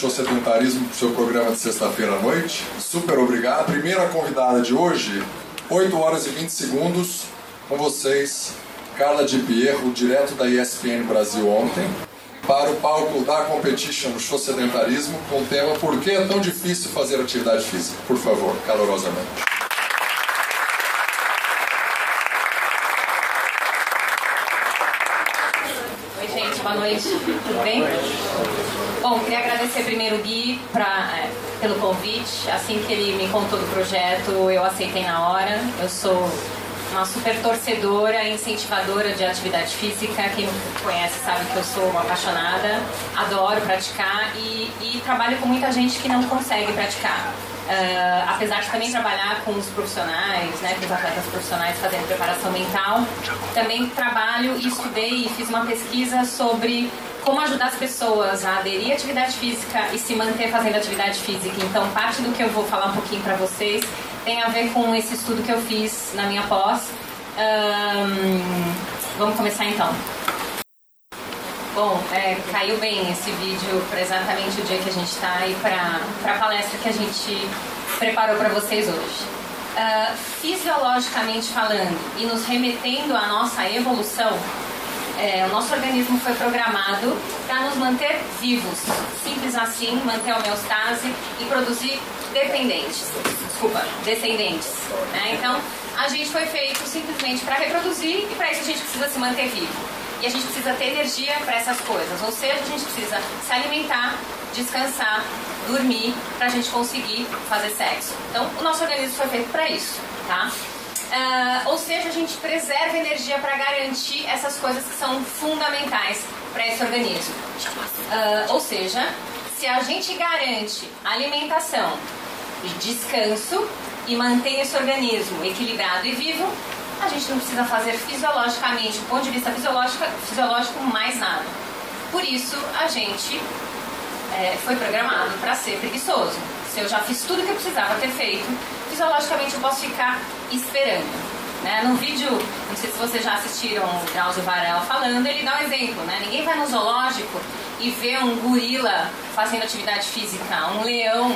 Show Sedentarismo para o seu programa de sexta-feira à noite. Super obrigado. Primeira convidada de hoje, 8 horas e 20 segundos, com vocês, Carla de Pierro, direto da ESPN Brasil ontem, para o palco da Competition Show Sedentarismo, com o tema Por que é tão difícil fazer atividade física? Por favor, calorosamente. boa noite, tudo bem? Bom, queria agradecer primeiro o Gui pra, é, pelo convite. Assim que ele me contou do projeto, eu aceitei na hora. Eu sou uma super torcedora incentivadora de atividade física. Quem me conhece sabe que eu sou uma apaixonada, adoro praticar e, e trabalho com muita gente que não consegue praticar. Uh, apesar de também trabalhar com os profissionais, né, com os atletas profissionais fazendo preparação mental, também trabalho e estudei e fiz uma pesquisa sobre como ajudar as pessoas a aderir à atividade física e se manter fazendo atividade física. Então, parte do que eu vou falar um pouquinho para vocês tem a ver com esse estudo que eu fiz na minha pós. Vamos começar então. Bom, é, caiu bem esse vídeo para exatamente o dia que a gente está e para a palestra que a gente preparou para vocês hoje. Uh, fisiologicamente falando e nos remetendo à nossa evolução, é, o nosso organismo foi programado para nos manter vivos, simples assim, manter a homeostase e produzir dependentes, desculpa, descendentes. Né? Então, a gente foi feito simplesmente para reproduzir e para isso a gente precisa se manter vivo. E a gente precisa ter energia para essas coisas. Ou seja, a gente precisa se alimentar, descansar, dormir, para a gente conseguir fazer sexo. Então, o nosso organismo foi feito para isso, tá? Uh, ou seja, a gente preserva energia para garantir essas coisas que são fundamentais para esse organismo. Uh, ou seja, se a gente garante alimentação, descanso e mantém esse organismo equilibrado e vivo, a gente não precisa fazer fisiologicamente, do ponto de vista fisiológico, fisiológico mais nada. Por isso, a gente é, foi programado para ser preguiçoso. Se eu já fiz tudo que eu precisava ter feito, fisiologicamente eu posso ficar esperando. Né? No vídeo, não sei se vocês já assistiram o Drauzio Varela falando, ele dá um exemplo. Né? Ninguém vai no zoológico e vê um gorila fazendo atividade física, um leão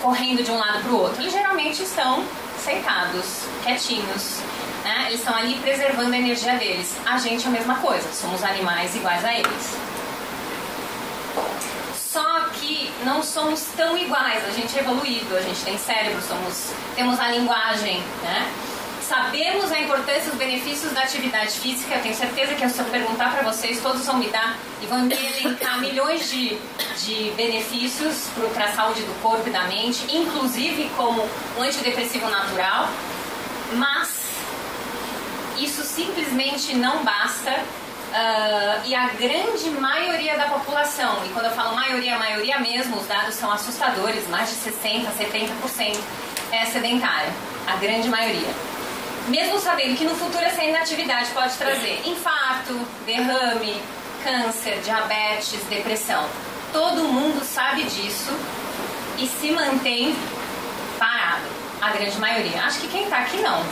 correndo de um lado para o outro. Eles geralmente estão sentados, quietinhos, né? Eles estão ali preservando a energia deles. A gente é a mesma coisa, somos animais iguais a eles. Que não somos tão iguais, a gente é evoluído, a gente tem cérebro, somos, temos a linguagem, né? Sabemos a importância e os benefícios da atividade física. Eu tenho certeza que se eu perguntar para vocês, todos vão me dar e vão me elencar milhões de, de benefícios para a saúde do corpo e da mente, inclusive como um antidepressivo natural. Mas isso simplesmente não basta. Uh, e a grande maioria da população, e quando eu falo maioria, maioria mesmo, os dados são assustadores, mais de 60%, 70% é sedentária, a grande maioria. Mesmo sabendo que no futuro essa inatividade pode trazer infarto, derrame, câncer, diabetes, depressão. Todo mundo sabe disso e se mantém parado a grande maioria. Acho que quem está aqui não,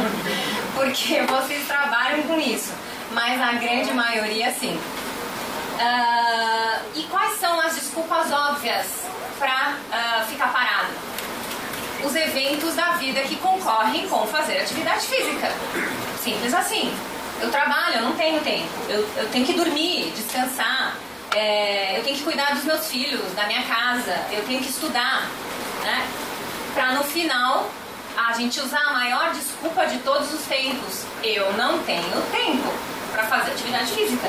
porque vocês trabalham com isso, mas a grande maioria sim. Uh, e quais são as desculpas óbvias para uh, ah, ficar parado? Os eventos da vida que concorrem com fazer atividade física. Simples assim. Eu trabalho, eu não tenho tempo. Eu, eu tenho que dormir, descansar. É, eu tenho que cuidar dos meus filhos, da minha casa. Eu tenho que estudar. Né? para no final a gente usar a maior desculpa de todos os tempos. Eu não tenho tempo para fazer atividade física.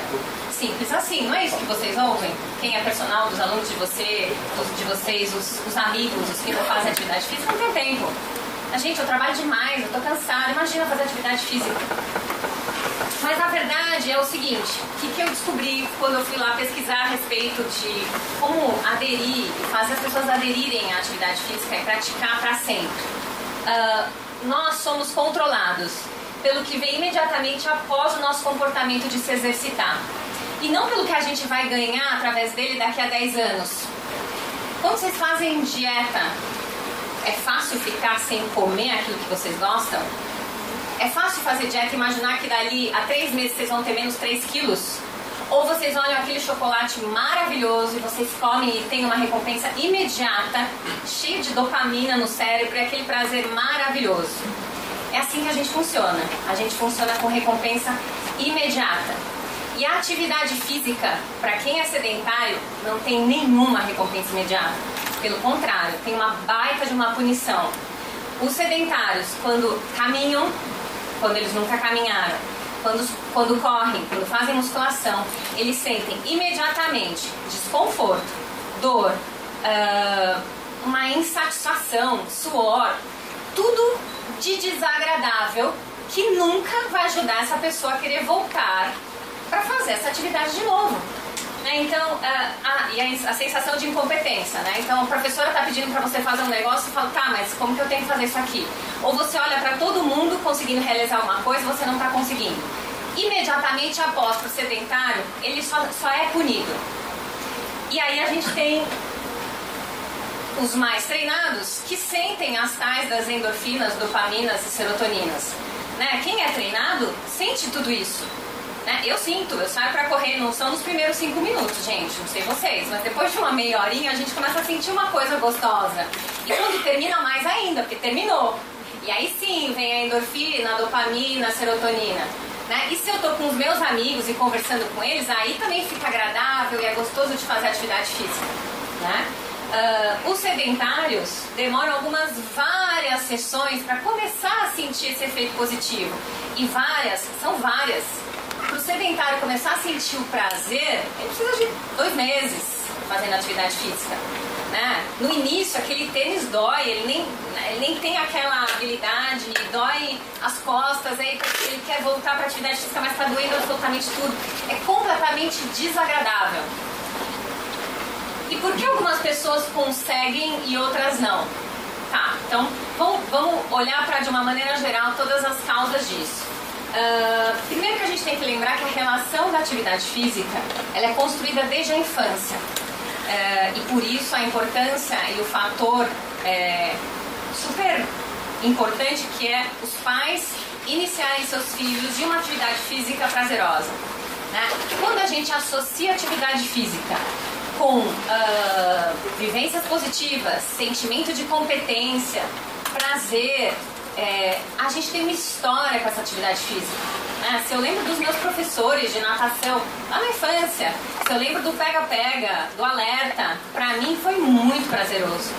Simples assim, não é isso que vocês ouvem? Quem é personal dos alunos de você, de vocês, os, os amigos, os que não fazem atividade física, não tem tempo. A gente, eu trabalho demais, eu tô cansada, imagina fazer atividade física. Mas a verdade é o seguinte, o que, que eu descobri quando eu fui lá pesquisar a respeito de como aderir, fazer as pessoas aderirem à atividade física e praticar para sempre. Uh, nós somos controlados pelo que vem imediatamente após o nosso comportamento de se exercitar. E não pelo que a gente vai ganhar através dele daqui a 10 anos. Quando vocês fazem dieta, é fácil ficar sem comer aquilo que vocês gostam? É fácil fazer dieta e imaginar que dali a três meses vocês vão ter menos 3 quilos? Ou vocês olham aquele chocolate maravilhoso e vocês comem e tem uma recompensa imediata, cheia de dopamina no cérebro e aquele prazer maravilhoso. É assim que a gente funciona. A gente funciona com recompensa imediata. E a atividade física, para quem é sedentário, não tem nenhuma recompensa imediata. Pelo contrário, tem uma baita de uma punição. Os sedentários, quando caminham, quando eles nunca caminharam, quando, quando correm, quando fazem musculação, eles sentem imediatamente desconforto, dor, uh, uma insatisfação, suor, tudo de desagradável que nunca vai ajudar essa pessoa a querer voltar para fazer essa atividade de novo. Né? Então, uh, ah, e a, a, sensação de incompetência, né? Então, a professora está pedindo para você fazer um negócio e fala, tá, mas como que eu tenho que fazer isso aqui? Ou você olha para todo mundo conseguindo realizar uma coisa e você não está conseguindo. Imediatamente após o sedentário, ele só, só é punido. E aí a gente tem os mais treinados que sentem as tais das endorfinas, dopaminas e serotoninas. Né? Quem é treinado sente tudo isso. Né? Eu sinto, eu saio pra correr, não são nos primeiros cinco minutos, gente, não sei vocês, mas depois de uma meia horinha a gente começa a sentir uma coisa gostosa. E quando termina, mais ainda, porque terminou. E aí sim vem a endorfina, a dopamina, a serotonina. Né? E se eu tô com os meus amigos e conversando com eles, aí também fica agradável e é gostoso de fazer atividade física. Né? Uh, os sedentários demoram algumas várias sessões para começar a sentir esse efeito positivo. E várias, são várias para o sedentário começar a sentir o prazer, ele precisa de dois meses fazendo atividade física. Né? No início, aquele tênis dói, ele nem, ele nem tem aquela habilidade, dói as costas, aí ele quer voltar para atividade física, mas está doendo absolutamente tudo. É completamente desagradável. E por que algumas pessoas conseguem e outras não? Tá, então vamos, vamos olhar para, de uma maneira geral, todas as causas disso. Uh, primeiro que a gente tem que lembrar que a relação da atividade física ela é construída desde a infância. Uh, e por isso a importância e o fator é, super importante que é os pais iniciarem seus filhos de uma atividade física prazerosa. Né? Quando a gente associa atividade física com uh, vivências positivas, sentimento de competência, prazer, é, a gente tem uma história com essa atividade física. Né? Se eu lembro dos meus professores de natação lá na infância, se eu lembro do pega-pega, do alerta, para mim foi muito prazeroso.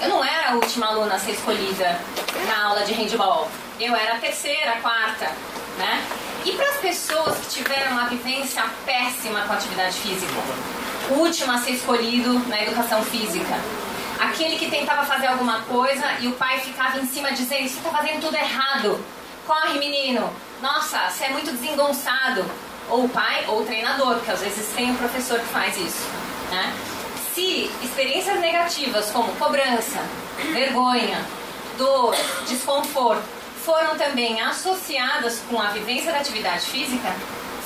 Eu não era a última aluna a ser escolhida na aula de handball. Eu era a terceira, a quarta, né? E para as pessoas que tiveram uma vivência péssima com a atividade física, última a ser escolhido na educação física, aquele que tentava fazer alguma coisa e o pai ficava em cima dizendo: Você está fazendo tudo errado. Corre, menino. Nossa, você é muito desengonçado. Ou o pai ou o treinador, porque às vezes tem um professor que faz isso. Né? Se experiências negativas como cobrança, vergonha, dor, desconforto foram também associadas com a vivência da atividade física,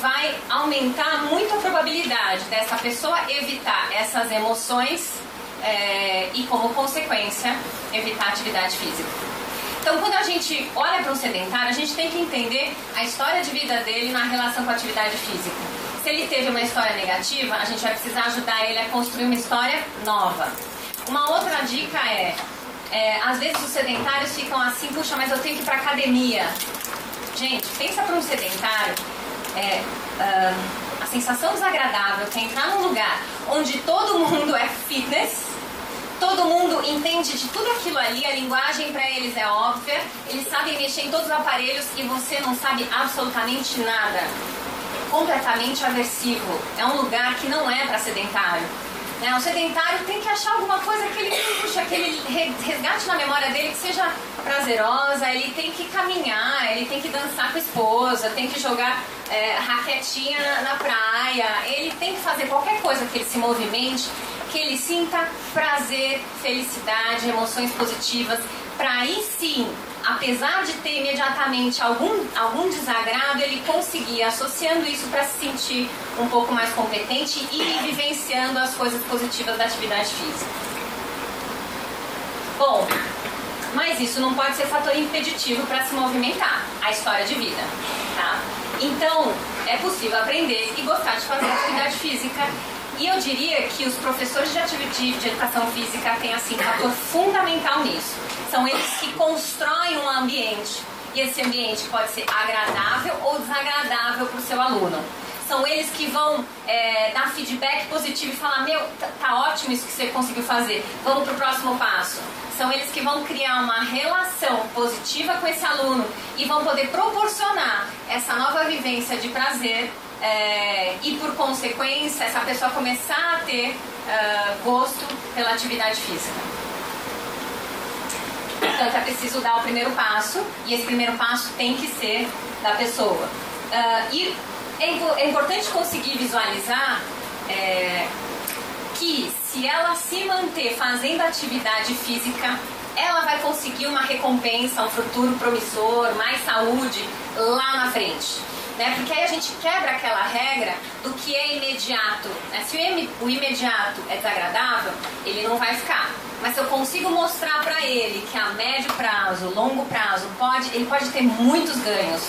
vai aumentar muito a probabilidade dessa pessoa evitar essas emoções é, e, como consequência, evitar atividade física. Então, quando a gente olha para um sedentário, a gente tem que entender a história de vida dele na relação com a atividade física. Se ele teve uma história negativa, a gente vai precisar ajudar ele a construir uma história nova. Uma outra dica é, é às vezes os sedentários ficam assim, puxa, mas eu tenho que ir para academia. Gente, pensa para um sedentário, é, uh, a sensação desagradável é entrar num lugar onde todo mundo é fitness, todo mundo entende de tudo aquilo ali, a linguagem para eles é óbvia, eles sabem mexer em todos os aparelhos e você não sabe absolutamente nada. Completamente aversivo. É um lugar que não é para sedentário. Né? O sedentário tem que achar alguma coisa que ele puxa, que ele resgate na memória dele que seja prazerosa, ele tem que caminhar, ele tem que dançar com a esposa, tem que jogar é, raquetinha na, na praia, ele tem que fazer qualquer coisa que ele se movimente, que ele sinta prazer, felicidade, emoções positivas, para aí sim apesar de ter imediatamente algum, algum desagrado, ele conseguia, associando isso para se sentir um pouco mais competente e vivenciando as coisas positivas da atividade física. Bom, mas isso não pode ser fator impeditivo para se movimentar, a história de vida, tá? Então, é possível aprender e gostar de fazer atividade física. E eu diria que os professores de, de, de educação física têm assim, um fator fundamental nisso. São eles que constroem um ambiente. E esse ambiente pode ser agradável ou desagradável para o seu aluno são eles que vão é, dar feedback positivo e falar: Meu, tá, tá, ótimo isso que você conseguiu fazer, vamos para o próximo passo. São eles que vão criar uma relação positiva com esse aluno e vão poder proporcionar essa nova vivência de prazer é, e, por consequência, essa pessoa começar a ter uh, gosto pela atividade física. Portanto, é preciso dar o primeiro passo e esse primeiro passo tem que ser da pessoa. Uh, e é, é, importante conseguir visualizar é, que se ela se manter fazendo atividade física, ela vai conseguir uma recompensa, um futuro promissor, mais saúde lá na frente. Né? Porque aí a gente quebra aquela regra do que é imediato. Né? Se o imediato é desagradável, ele não vai ficar. Mas se eu consigo mostrar para ele que a médio prazo, longo prazo, pode, ele pode ter muitos ganhos.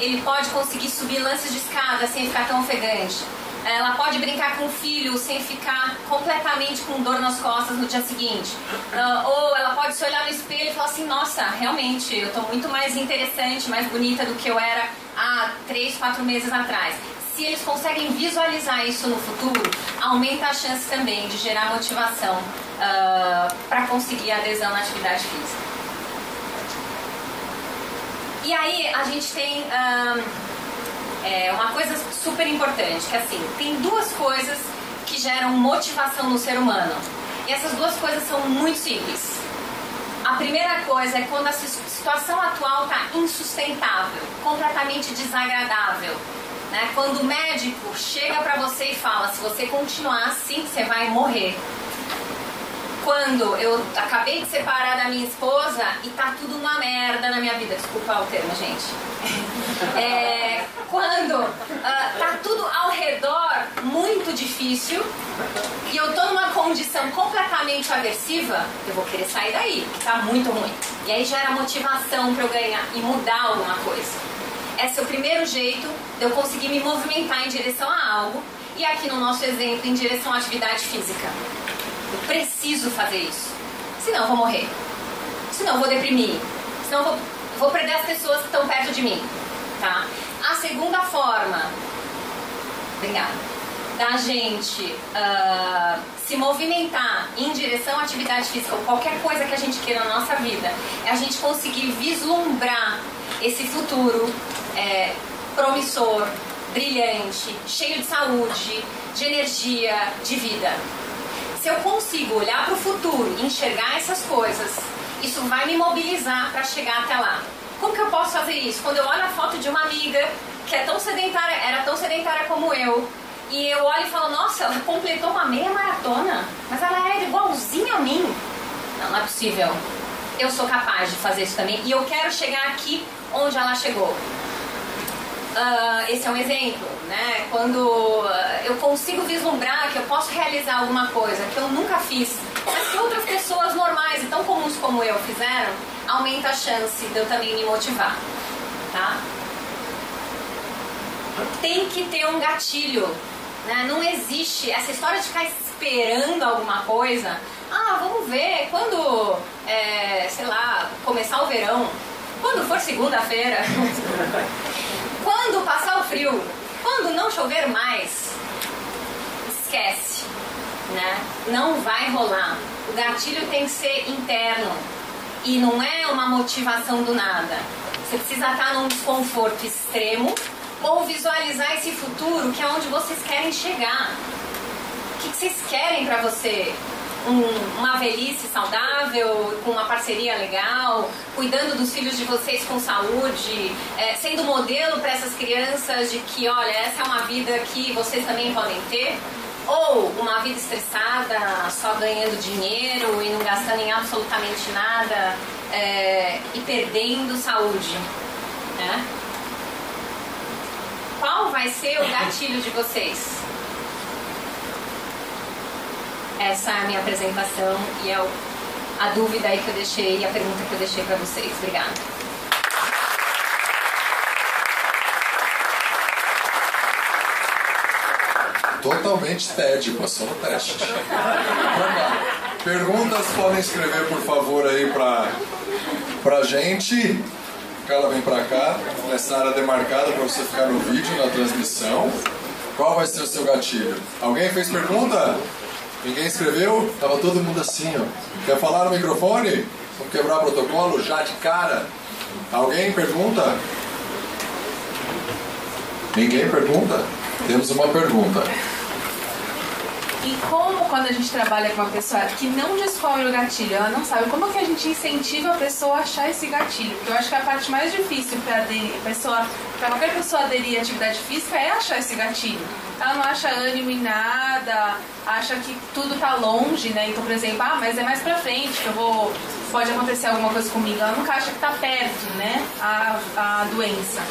Ele pode conseguir subir lances de escada sem ficar tão ofegante. Ela pode brincar com o filho sem ficar completamente com dor nas costas no dia seguinte. Uh, ou ela pode se olhar no espelho e falar assim: Nossa, realmente, eu estou muito mais interessante, mais bonita do que eu era há três, quatro meses atrás se eles conseguem visualizar isso no futuro, aumenta a chance também de gerar motivação uh, ah, para conseguir adesão na atividade física. E aí a gente tem uh, é, uma coisa super importante, que assim, tem duas coisas que geram motivação no ser humano. E essas duas coisas são muito simples. A primeira coisa é quando a situação atual está insustentável, completamente desagradável né? Quando o médico chega para você e fala: se você continuar assim, você vai morrer. Quando eu acabei de separar da minha esposa e tá tudo uma merda na minha vida, desculpa o termo, gente. É, quando uh, tá tudo ao redor muito difícil e eu tô numa condição completamente aversiva, eu vou querer sair daí, que tá muito ruim. E aí gera motivação para eu ganhar e mudar alguma coisa. Esse é o primeiro jeito de eu conseguir me movimentar em direção a algo e aqui no nosso exemplo, em direção à atividade física. Eu preciso fazer isso. Senão eu vou morrer. Senão eu vou deprimir. Senão eu vou, vou perder as pessoas que estão perto de mim. Tá? A segunda forma, obrigada, da gente uh, se movimentar em direção à atividade física ou qualquer coisa que a gente queira na nossa vida, é a gente conseguir vislumbrar esse futuro é, promissor, brilhante, cheio de saúde, de energia, de vida. Se eu consigo olhar para o futuro e enxergar essas coisas, isso vai me mobilizar para chegar até lá. Como que eu posso fazer isso? Quando eu olho a foto de uma amiga que é tão sedentária, era tão sedentária como eu, e eu olho e falo, nossa, ela completou uma meia maratona, mas ela era igualzinha a mim. Não, não é possível. Eu sou capaz de fazer isso também e eu quero chegar aqui onde ela chegou. Uh, esse é um exemplo, né? Quando uh, eu consigo vislumbrar que eu posso realizar alguma coisa que eu nunca fiz, mas que outras pessoas normais e tão comuns como eu fizeram, aumenta a chance de eu também me motivar, tá? Tem que ter um gatilho, né? Não existe essa história de ficar esperando alguma coisa. Ah, vamos ver quando, é, sei lá, começar o verão, quando for segunda-feira. Quando passar o frio, quando não chover mais, esquece, né? Não vai rolar. O gatilho tem que ser interno e não é uma motivação do nada. Você precisa estar num desconforto extremo ou visualizar esse futuro que é onde vocês querem chegar. O que vocês querem para você? Um, uma velhice saudável, com uma parceria legal, cuidando dos filhos de vocês com saúde, é, sendo modelo para essas crianças de que, olha, essa é uma vida que vocês também podem ter. Ou uma vida estressada, só ganhando dinheiro e não gastando em absolutamente nada é, e perdendo saúde. Né? Qual vai ser o gatilho de vocês? Essa é a minha apresentação e é a dúvida aí que eu deixei e a pergunta que eu deixei para vocês. Obrigada. Totalmente TED, passou no teste. Perguntas podem escrever, por favor, aí pra, pra gente. Carla vem pra cá, nessa área demarcada para você ficar no vídeo, na transmissão. Qual vai ser o seu gatilho? Alguém fez pergunta? Ninguém escreveu? Tava todo mundo assim, ó. Quer falar no microfone? Vamos quebrar protocolo já de cara? Alguém pergunta? Ninguém pergunta? Temos uma pergunta. E como quando a gente trabalha com uma pessoa que não descobre o gatilho, ela não sabe, como que a gente incentiva a pessoa a achar esse gatilho? Porque eu acho que a parte mais difícil para pessoa, para qualquer pessoa aderir à atividade física é achar esse gatilho. Ela não acha ânimo em nada, acha que tudo tá longe, né? Então, por exemplo, ah, mas é mais pra frente que eu vou. Pode acontecer alguma coisa comigo. Ela nunca acha que tá perto, né? A, a doença.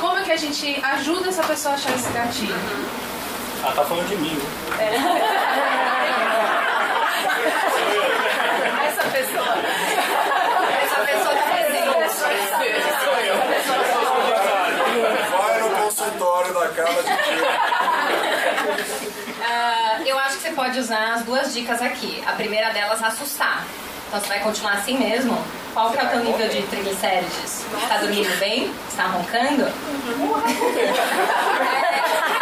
Como é que a gente ajuda essa pessoa a achar esse gatilho? Ah, tá falando de mim, né? É. Essa pessoa. Essa pessoa tá presente. Vai no consultório da Carla de uh, Eu acho que você pode usar as duas dicas aqui. A primeira delas, assustar. Então você vai continuar assim mesmo? Qual que é o teu nível de triglicérides? Está dormindo bem? Está roncando? Uhum.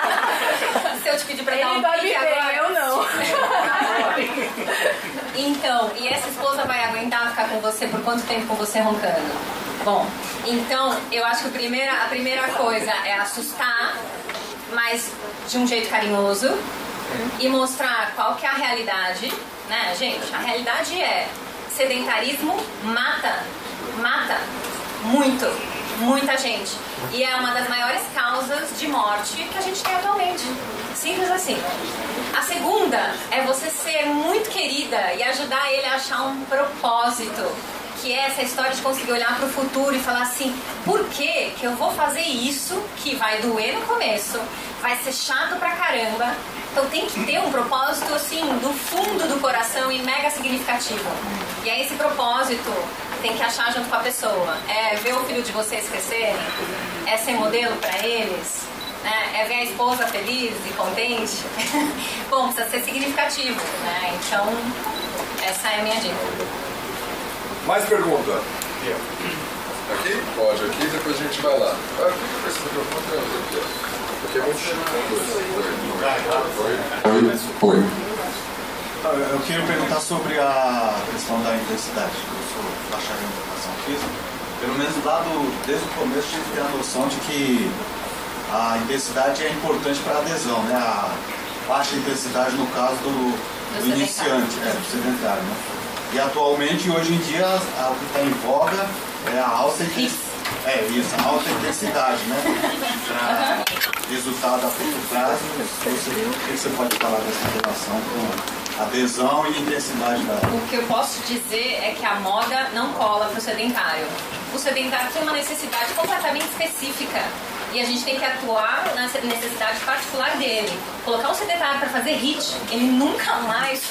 Se eu te pedir pra dar um pique agora... eu não. Então, e essa esposa vai aguentar ficar com você por quanto tempo com você roncando? Bom, então eu acho que a primeira, a primeira coisa é assustar, mas de um jeito carinhoso e mostrar qual que é a realidade, né, gente? A realidade é sedentarismo mata, mata muito, muita gente. E é uma das maiores causas de morte que a gente tem atualmente. Simples assim. A segunda é você ser muito querida e ajudar ele a achar um propósito. Que é essa história de conseguir olhar para o futuro e falar assim: por que, que eu vou fazer isso que vai doer no começo, vai ser chato pra caramba, então tem que ter um propósito assim do fundo do coração e mega significativo. E aí esse propósito tem que achar junto com a pessoa. É ver o filho de vocês crescerem, é ser modelo para eles, né? é ver a esposa feliz e contente. Bom, precisa ser significativo, né? Então essa é a minha dica. Mais pergunta? Aqui? Pode, aqui, depois a gente vai lá. Aqui, esse microfone aqui, porque é muito Oi. Eu queria perguntar sobre a questão da intensidade. Eu sou bacharel em educação física. Pelo menos dado desde o começo, tive que ter a noção de que a intensidade é importante para a adesão, né? A baixa intensidade no caso do, do iniciante, é, do sedentário, né? E atualmente, hoje em dia, o que está em voga é a alta intensidade. É isso, a alta intensidade, né? Para resultado a curto prazo, o que você pode falar dessa relação com adesão e intensidade da. O que eu posso dizer é que a moda não cola para o sedentário. O sedentário tem uma necessidade completamente específica e a gente tem que atuar na necessidade particular dele. Colocar um sedentário para fazer HIT, ele nunca mais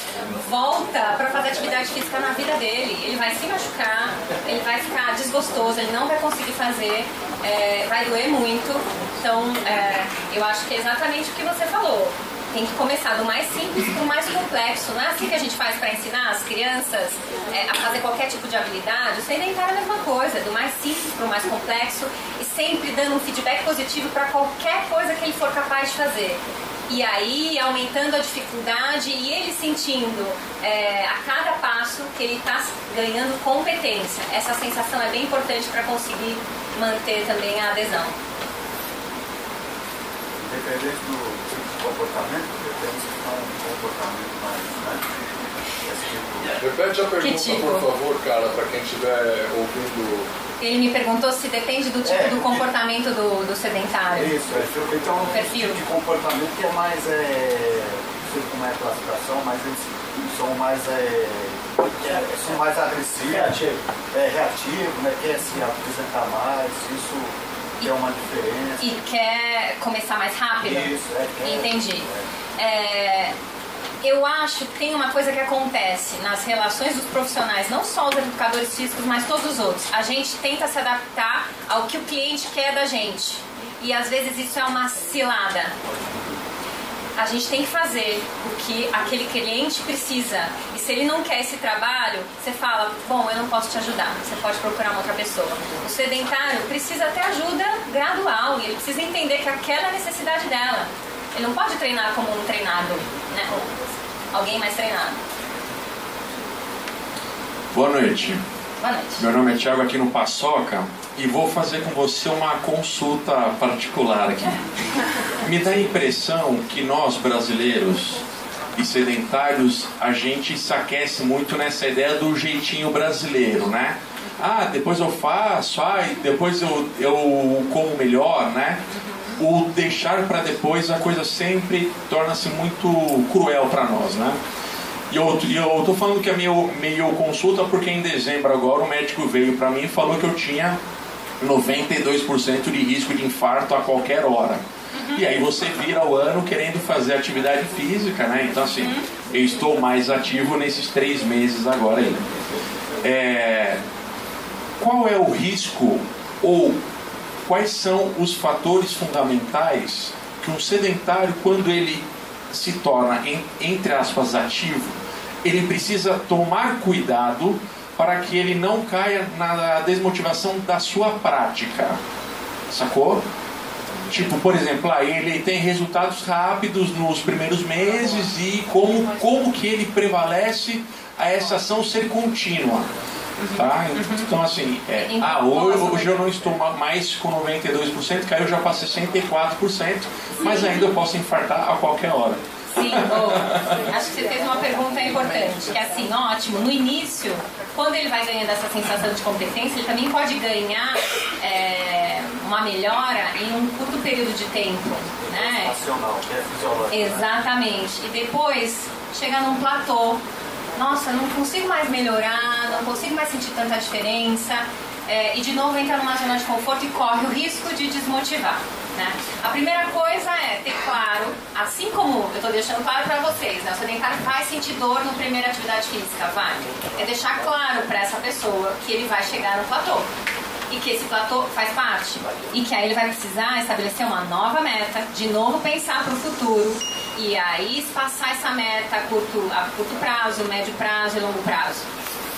volta para fazer atividade física na vida dele. Ele vai se machucar, ele vai ficar desgostoso, ele não vai conseguir fazer, é, vai doer muito. Então, é, eu acho que é exatamente o que você falou tem que começar do mais simples para o mais complexo. Não é assim que a gente faz para ensinar as crianças é, a fazer qualquer tipo de habilidade? O sedentário é a mesma coisa, do mais simples para o mais complexo e sempre dando um feedback positivo para qualquer coisa que ele for capaz de fazer. E aí, aumentando a dificuldade e ele sentindo é, a cada passo que ele está ganhando competência. Essa sensação é bem importante para conseguir manter também a adesão. Independente do comportamento, que ter um comportamento mais, né? Tipo. Repete a pergunta, tipo? por favor, cara, para quem estiver ouvindo. Ele me perguntou se depende do tipo é, do comportamento do, do sedentário. Isso, é, então o perfil tipo de comportamento que é mais, é, não sei como é a classificação, mas eles são mais, é, é, são mais agressivos, reativo. é, reativo, né, quer se apresentar mais, isso é uma diferença. E quer começar mais rápido? Isso, é. Quer, Entendi. É, eu acho que tem uma coisa que acontece nas relações dos profissionais, não só os educadores físicos, mas todos os outros. A gente tenta se adaptar ao que o cliente quer da gente. E às vezes isso é uma cilada. a gente tem que fazer o que aquele cliente precisa. Se ele não quer esse trabalho, você fala, bom, eu não posso te ajudar, você pode procurar uma outra pessoa. O sedentário precisa ter ajuda gradual e ele precisa entender que aquela é a necessidade dela. Ele não pode treinar como um treinado, né? Ou alguém mais treinado. Boa noite. Boa noite. Meu nome é Thiago aqui no Paçoca e vou fazer com você uma consulta particular aqui. Me dá a impressão que nós brasileiros e sedentários a gente se aquece muito nessa ideia do jeitinho brasileiro, né? Ah, depois eu faço, ah, depois eu, eu como melhor, né? O deixar para depois a coisa sempre torna-se muito cruel para nós, né? E eu, eu tô falando que é meio, meio consulta porque em dezembro agora o médico veio para mim e falou que eu tinha 92% de risco de infarto a qualquer hora. E aí você vira o ano querendo fazer atividade física, né? Então assim, eu estou mais ativo nesses três meses agora aí. É, qual é o risco ou quais são os fatores fundamentais que um sedentário, quando ele se torna, entre aspas, ativo, ele precisa tomar cuidado para que ele não caia na desmotivação da sua prática. Sacou? Tipo, por exemplo, ah, ele tem resultados rápidos nos primeiros meses e como, como que ele prevalece a essa ação ser contínua. Tá? Então, assim, é, ah, hoje, hoje eu não estou mais com 92%, caiu já para 64%, mas ainda eu posso infartar a qualquer hora. Sim, boa. Acho que você fez uma pergunta importante, que é assim, ótimo, no início, quando ele vai ganhando essa sensação de competência, ele também pode ganhar é, uma melhora em um curto período de tempo. Né? Que é fisiológico. Exatamente. E depois chega num platô. Nossa, não consigo mais melhorar, não consigo mais sentir tanta diferença. É, e de novo entra numa zona de conforto e corre o risco de desmotivar. Né? A primeira coisa é ter claro, assim como eu estou deixando claro para vocês, né? o sedentário vai sentir dor na primeira atividade física, vai. É deixar claro para essa pessoa que ele vai chegar no platô e que esse platô faz parte e que aí ele vai precisar estabelecer uma nova meta, de novo pensar para o futuro e aí passar essa meta a curto, a curto prazo, médio prazo e longo prazo.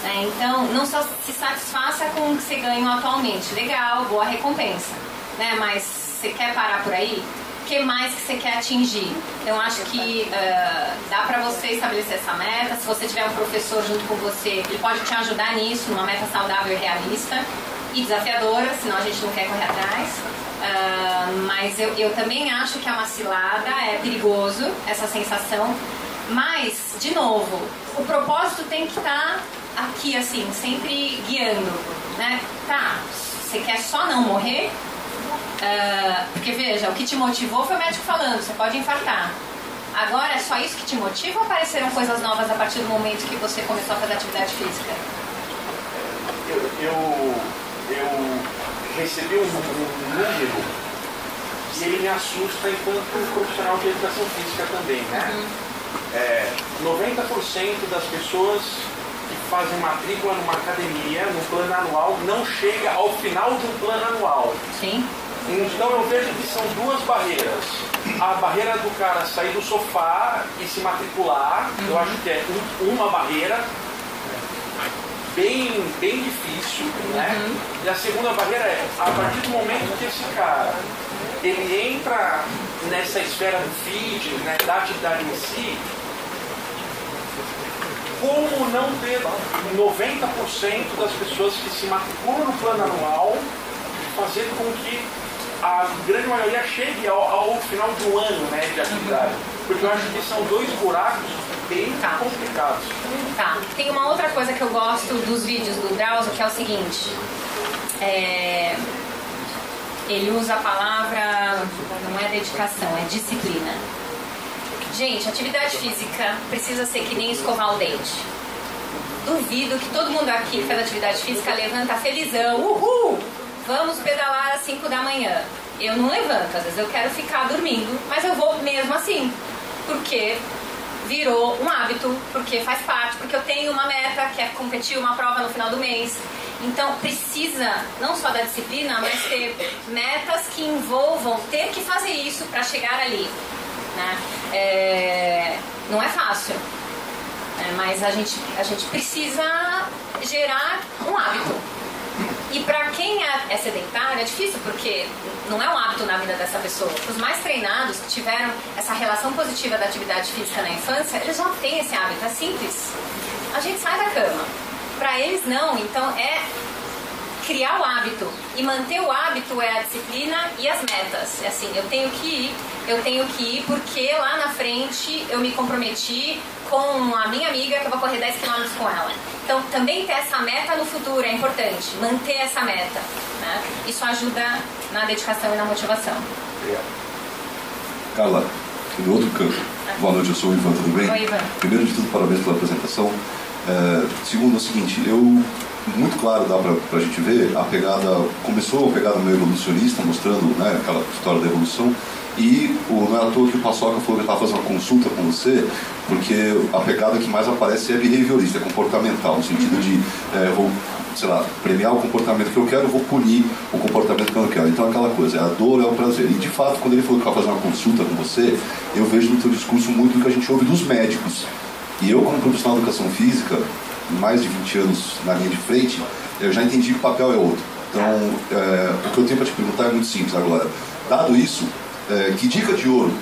Né? Então, não só se satisfaça com o que você ganha atualmente. Legal, boa recompensa. Né? Mas você quer parar por aí? O que mais que você quer atingir? Então, acho que uh, dá para você estabelecer essa meta. Se você tiver um professor junto com você, ele pode te ajudar nisso, numa meta saudável e realista e desafiadora, senão a gente não quer correr atrás. Uh, mas eu, eu também acho que a macilada é perigoso, essa sensação. Mas, de novo, o propósito tem que estar tá aqui, assim, sempre guiando, né? Tá, você quer só não morrer? Uh, porque veja, o que te motivou foi o médico falando, você pode infartar. Agora é só isso que te motiva ou apareceram coisas novas a partir do momento que você começou a fazer atividade física? Eu, eu, eu recebi um, um número e ele me assusta enquanto profissional de educação física também, né? Uhum. É, 90% das pessoas fazem matrícula numa academia, no plano anual, não chega ao final de um plano anual. Sim. Então eu vejo que são duas barreiras. A barreira do cara sair do sofá e se matricular, uhum. eu acho que é um, uma barreira bem, bem difícil, né? Uhum. E a segunda barreira é, a partir do momento que esse cara ele entra nessa esfera do feed, né, da atividade em si, como não ter 90% das pessoas que se matriculam no plano anual fazer com que a grande maioria chegue ao, ao final do ano né, de atividade? Porque eu acho que são dois buracos bem tá. complicados. Tá. Tem uma outra coisa que eu gosto dos vídeos do Drauzio, que é o seguinte. É... Ele usa a palavra, não é dedicação, é disciplina. Gente, atividade física precisa ser que nem escovar o dente. Duvido que todo mundo aqui que faz atividade física levanta felizão. Uhul! Vamos pedalar às 5 da manhã. Eu não levanto, às vezes eu quero ficar dormindo, mas eu vou mesmo assim. Porque virou um hábito, porque faz parte, porque eu tenho uma meta que é competir uma prova no final do mês. Então precisa não só da disciplina, mas ter metas que envolvam ter que fazer isso para chegar ali. Né? É, não é fácil, né? mas a gente, a gente precisa gerar um hábito. E para quem é, é sedentário é difícil, porque não é um hábito na vida dessa pessoa. Os mais treinados, que tiveram essa relação positiva da atividade física na infância, eles já têm esse hábito, é simples. A gente sai da cama. Para eles não, então é criar o hábito. E manter o hábito é a disciplina e as metas. É assim, eu tenho que ir, eu tenho que ir porque lá na frente eu me comprometi com a minha amiga que eu vou correr 10 km com ela. Então, também ter essa meta no futuro é importante, manter essa meta. Né? Isso ajuda na dedicação e na motivação. Carla, no outro campo. Boa noite, eu sou o Ivan, tudo bem? Oi, Ivan. Primeiro de tudo, parabéns pela apresentação. É, segundo, é o seguinte, eu muito claro dá para a gente ver a pegada começou a pegada meio evolucionista mostrando né, aquela história da evolução e o, não é à toa que o Paçoca falou que estava fazendo uma consulta com você porque a pegada que mais aparece é behaviorista, é comportamental no sentido de é, vou sei lá, premiar o comportamento que eu quero, vou punir o comportamento que eu não quero. Então aquela coisa, é a dor é o prazer. E de fato, quando ele falou que vai fazer uma consulta com você, eu vejo no teu discurso muito do que a gente ouve dos médicos. E eu, como profissional de educação física, mais de 20 anos na linha de frente, eu já entendi que o papel é outro. Então, é, o que eu tenho para te perguntar é muito simples agora. Dado isso, é, que dica de ouro,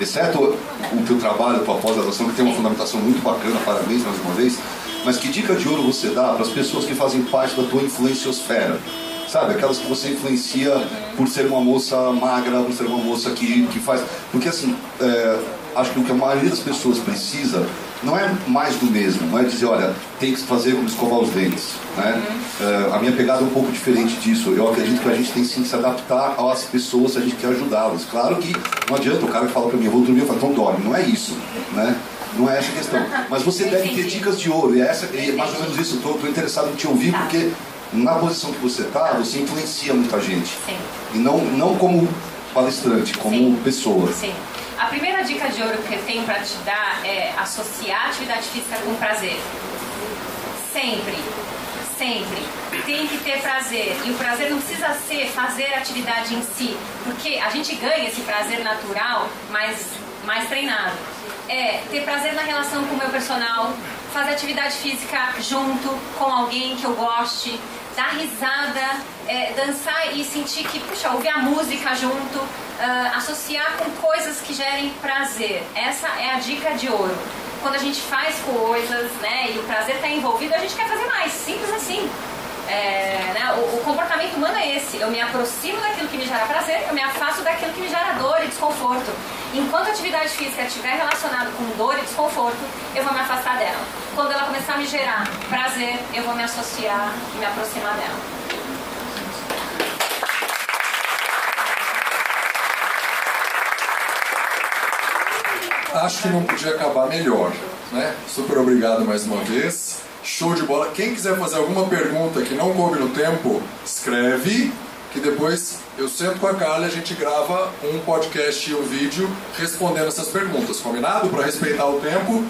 exceto o teu trabalho, a tua pós-graduação, que tem uma fundamentação muito bacana, parabéns mais uma vez, mas que dica de ouro você dá para as pessoas que fazem parte da tua influenciosfera? Sabe, aquelas que você influencia por ser uma moça magra, por ser uma moça que, que faz. Porque assim, é, acho que o que a maioria das pessoas precisa não é mais do mesmo, não é dizer, olha, tem que fazer como escovar os dentes. Né? Uhum. a minha pegada é um pouco diferente disso. Eu acredito que a gente tem sim que se adaptar às pessoas se a gente quer ajudá-las. Claro que não adianta o cara que fala para mim, eu vou dormir, eu falo, então dorme. Não é isso. Né? Não é essa a questão. Mas você deve ter dicas de ouro. E é essa, é mais ou menos isso. Estou interessado em te ouvir, tá. porque na posição que você está, você influencia muita gente. Sim. E não, não como palestrante, como Sim. pessoa. Sim. A primeira dica de ouro que eu tenho para te dar é associar atividade física com prazer. Sempre, sempre. Tem que ter prazer. E o prazer não precisa ser fazer atividade em si, porque a gente ganha esse prazer natural, mas mais treinado. É ter prazer na relação com o meu personal, fazer atividade física junto com alguém que eu goste, dar risada, é, dançar e sentir que, puxa, ouvir a música junto, uh, associar com coisas que gerem prazer. Essa é a dica de ouro. Quando a gente faz coisas, né, e o prazer está envolvido, a gente quer fazer mais, simples assim. É, né, o, o, comportamento humano é esse. Eu me aproximo daquilo que me gera prazer, eu me afasto daquilo que me gera dor e desconforto. Enquanto a atividade física estiver relacionada com dor e desconforto, eu vou me afastar dela. Quando ela começar a me gerar prazer, eu vou me associar e me aproximar dela. Acho que não podia acabar melhor, né? Super obrigado mais uma vez. Show de bola. Quem quiser fazer alguma pergunta que não coube no tempo, escreve que depois eu sento com a Carla e a gente grava um podcast e um vídeo respondendo essas perguntas. Combinado? Para respeitar o tempo.